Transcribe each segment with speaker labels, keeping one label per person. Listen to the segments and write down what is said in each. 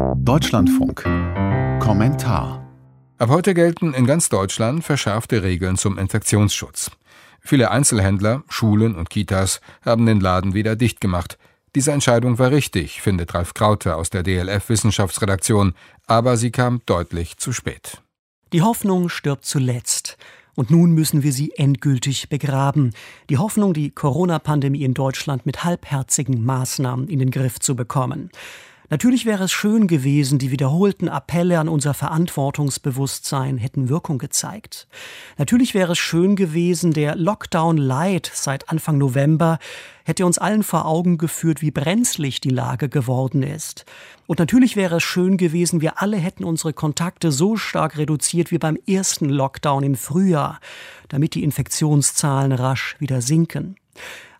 Speaker 1: Deutschlandfunk. Kommentar.
Speaker 2: Ab heute gelten in ganz Deutschland verschärfte Regeln zum Infektionsschutz. Viele Einzelhändler, Schulen und Kitas haben den Laden wieder dicht gemacht. Diese Entscheidung war richtig, findet Ralf Krauter aus der DLF Wissenschaftsredaktion, aber sie kam deutlich zu spät.
Speaker 3: Die Hoffnung stirbt zuletzt. Und nun müssen wir sie endgültig begraben. Die Hoffnung, die Corona-Pandemie in Deutschland mit halbherzigen Maßnahmen in den Griff zu bekommen. Natürlich wäre es schön gewesen, die wiederholten Appelle an unser Verantwortungsbewusstsein hätten Wirkung gezeigt. Natürlich wäre es schön gewesen, der Lockdown Light seit Anfang November hätte uns allen vor Augen geführt, wie brenzlig die Lage geworden ist. Und natürlich wäre es schön gewesen, wir alle hätten unsere Kontakte so stark reduziert wie beim ersten Lockdown im Frühjahr, damit die Infektionszahlen rasch wieder sinken.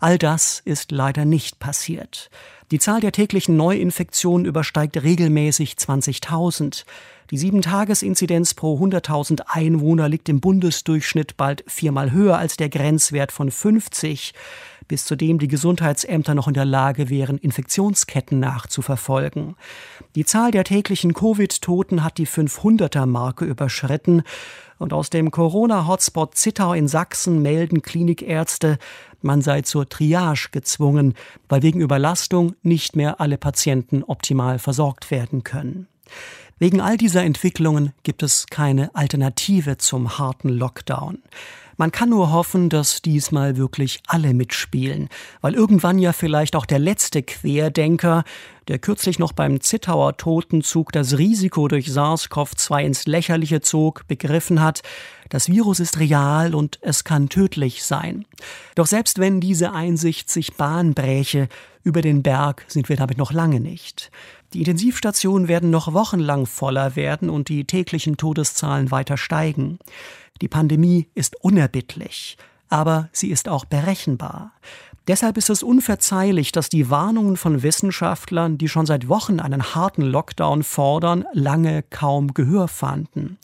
Speaker 3: All das ist leider nicht passiert. Die Zahl der täglichen Neuinfektionen übersteigt regelmäßig 20.000. Die Sieben-Tages-Inzidenz pro 100.000 Einwohner liegt im Bundesdurchschnitt bald viermal höher als der Grenzwert von 50, bis zu dem die Gesundheitsämter noch in der Lage wären, Infektionsketten nachzuverfolgen. Die Zahl der täglichen Covid-Toten hat die 500er-Marke überschritten und aus dem Corona-Hotspot Zittau in Sachsen melden Klinikärzte, man sei zur Triage gezwungen, weil wegen Überlastung nicht mehr alle Patienten optimal versorgt werden können. Wegen all dieser Entwicklungen gibt es keine Alternative zum harten Lockdown. Man kann nur hoffen, dass diesmal wirklich alle mitspielen, weil irgendwann ja vielleicht auch der letzte Querdenker, der kürzlich noch beim Zittauer Totenzug das Risiko durch SARS-CoV-2 ins Lächerliche zog, begriffen hat, das Virus ist real und es kann tödlich sein. Doch selbst wenn diese Einsicht sich Bahn bräche, über den Berg sind wir damit noch lange nicht. Die Intensivstationen werden noch wochenlang voller werden und die täglichen Todeszahlen weiter steigen. Die Pandemie ist unerbittlich, aber sie ist auch berechenbar. Deshalb ist es unverzeihlich, dass die Warnungen von Wissenschaftlern, die schon seit Wochen einen harten Lockdown fordern, lange kaum Gehör fanden.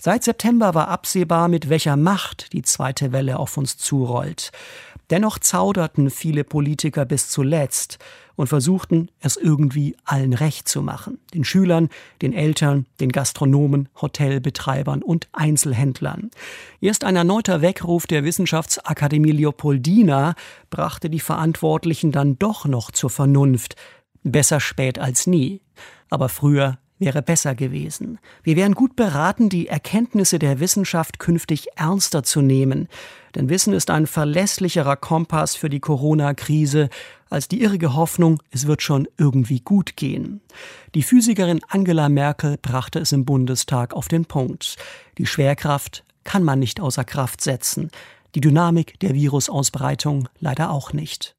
Speaker 3: Seit September war absehbar, mit welcher Macht die zweite Welle auf uns zurollt. Dennoch zauderten viele Politiker bis zuletzt und versuchten, es irgendwie allen recht zu machen. Den Schülern, den Eltern, den Gastronomen, Hotelbetreibern und Einzelhändlern. Erst ein erneuter Weckruf der Wissenschaftsakademie Leopoldina brachte die Verantwortlichen dann doch noch zur Vernunft. Besser spät als nie. Aber früher wäre besser gewesen. Wir wären gut beraten, die Erkenntnisse der Wissenschaft künftig ernster zu nehmen. Denn Wissen ist ein verlässlicherer Kompass für die Corona-Krise als die irrige Hoffnung, es wird schon irgendwie gut gehen. Die Physikerin Angela Merkel brachte es im Bundestag auf den Punkt. Die Schwerkraft kann man nicht außer Kraft setzen. Die Dynamik der Virusausbreitung leider auch nicht.